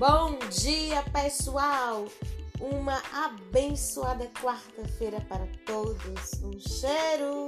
Bom dia, pessoal! Uma abençoada quarta-feira para todos. Um cheiro!